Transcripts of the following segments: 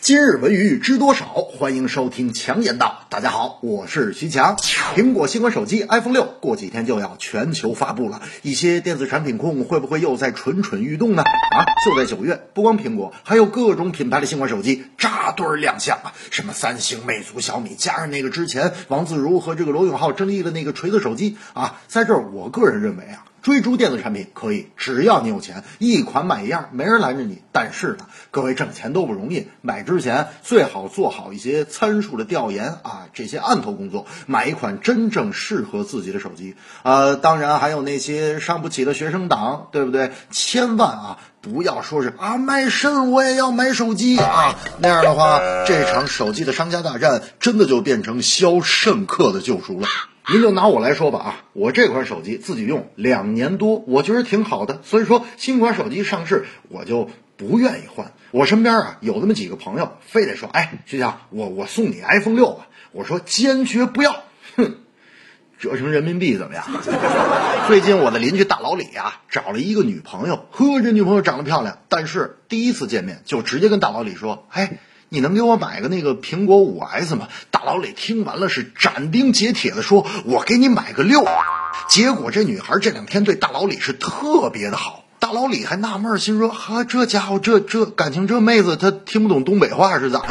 今日文娱知多少？欢迎收听强言道。大家好，我是徐强。苹果新款手机 iPhone 六过几天就要全球发布了，一些电子产品控会不会又在蠢蠢欲动呢？啊，就在九月，不光苹果，还有各种品牌的新款手机扎堆亮相啊！什么三星、魅族、小米，加上那个之前王自如和这个罗永浩争议的那个锤子手机啊，在这儿我个人认为啊。追逐电子产品可以，只要你有钱，一款买一样，没人拦着你。但是呢，各位挣钱都不容易，买之前最好做好一些参数的调研啊，这些案头工作，买一款真正适合自己的手机。呃，当然还有那些伤不起的学生党，对不对？千万啊，不要说是啊，卖肾我也要买手机啊，那样的话，这场手机的商家大战真的就变成肖申克的救赎了。您就拿我来说吧啊，我这款手机自己用两年多，我觉得挺好的。所以说新款手机上市，我就不愿意换。我身边啊有那么几个朋友，非得说，哎，徐强，我我送你 iPhone 六吧。我说坚决不要，哼，折成人民币怎么样？最近我的邻居大老李啊，找了一个女朋友，呵，这女朋友长得漂亮，但是第一次见面就直接跟大老李说，哎。你能给我买个那个苹果五 S 吗？大老李听完了是斩钉截铁的说：“我给你买个六。”结果这女孩这两天对大老李是特别的好，大老李还纳闷，心说：“哈，这家伙这这感情这妹子她听不懂东北话是咋的？”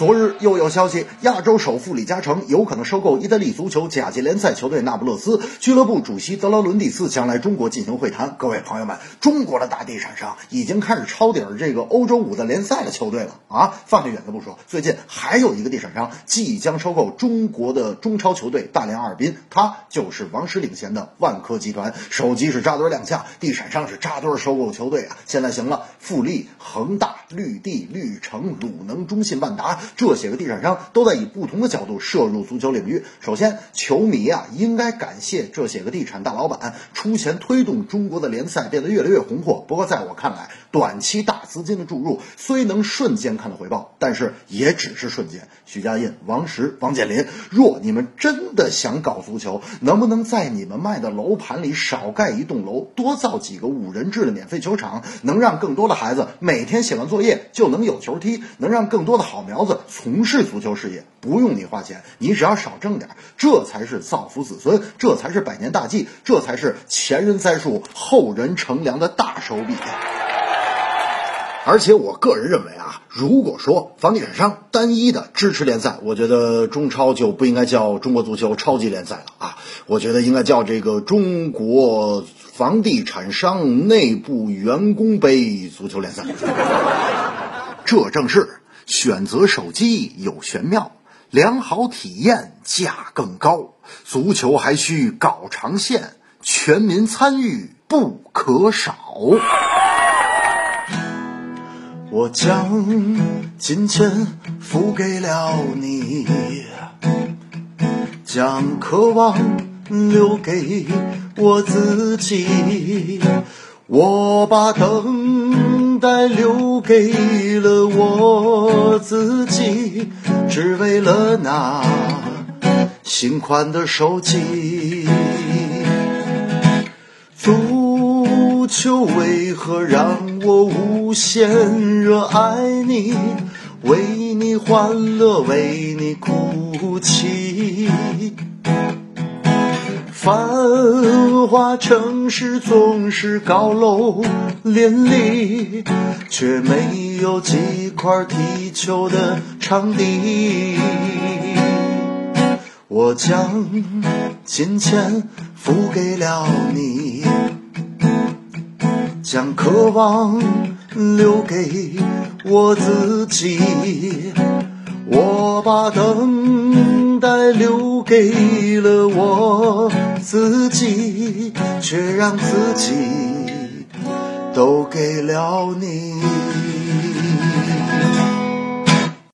昨日又有消息，亚洲首富李嘉诚有可能收购意大利足球甲级联赛球队那不勒斯。俱乐部主席德劳伦蒂斯将来中国进行会谈。各位朋友们，中国的大地产商已经开始抄底这个欧洲五大联赛的球队了啊！放得远的不说，最近还有一个地产商即将收购中国的中超球队大连阿尔滨，他就是王石领衔的万科集团。手机是扎堆亮相，地产商是扎堆收购球队啊！现在行了，富力、恒大、绿地、绿城、鲁能、中信、万达。这些个地产商都在以不同的角度涉入足球领域。首先，球迷啊应该感谢这些个地产大老板出钱推动中国的联赛变得越来越红火。不过，在我看来，短期大资金的注入虽能瞬间看到回报，但是也只是瞬间。许家印、王石、王健林，若你们真的想搞足球，能不能在你们卖的楼盘里少盖一栋楼，多造几个五人制的免费球场，能让更多的孩子每天写完作业就能有球踢，能让更多的好苗子从事足球事业，不用你花钱，你只要少挣点，这才是造福子孙，这才是百年大计，这才是前人栽树，后人乘凉的大手笔。而且我个人认为啊，如果说房地产商单一的支持联赛，我觉得中超就不应该叫中国足球超级联赛了啊，我觉得应该叫这个中国房地产商内部员工杯足球联赛。这正是选择手机有玄妙，良好体验价更高，足球还需搞长线，全民参与不可少。我将金钱付给了你，将渴望留给我自己。我把等待留给了我自己，只为了那新款的手机。足球为何让我无限热爱你？为你欢乐，为你哭泣。繁华城市总是高楼林立，却没有几块踢球的场地。我将金钱付给了你。将渴望留给我自己，我把等待留给了我自己，却让自己都给了你。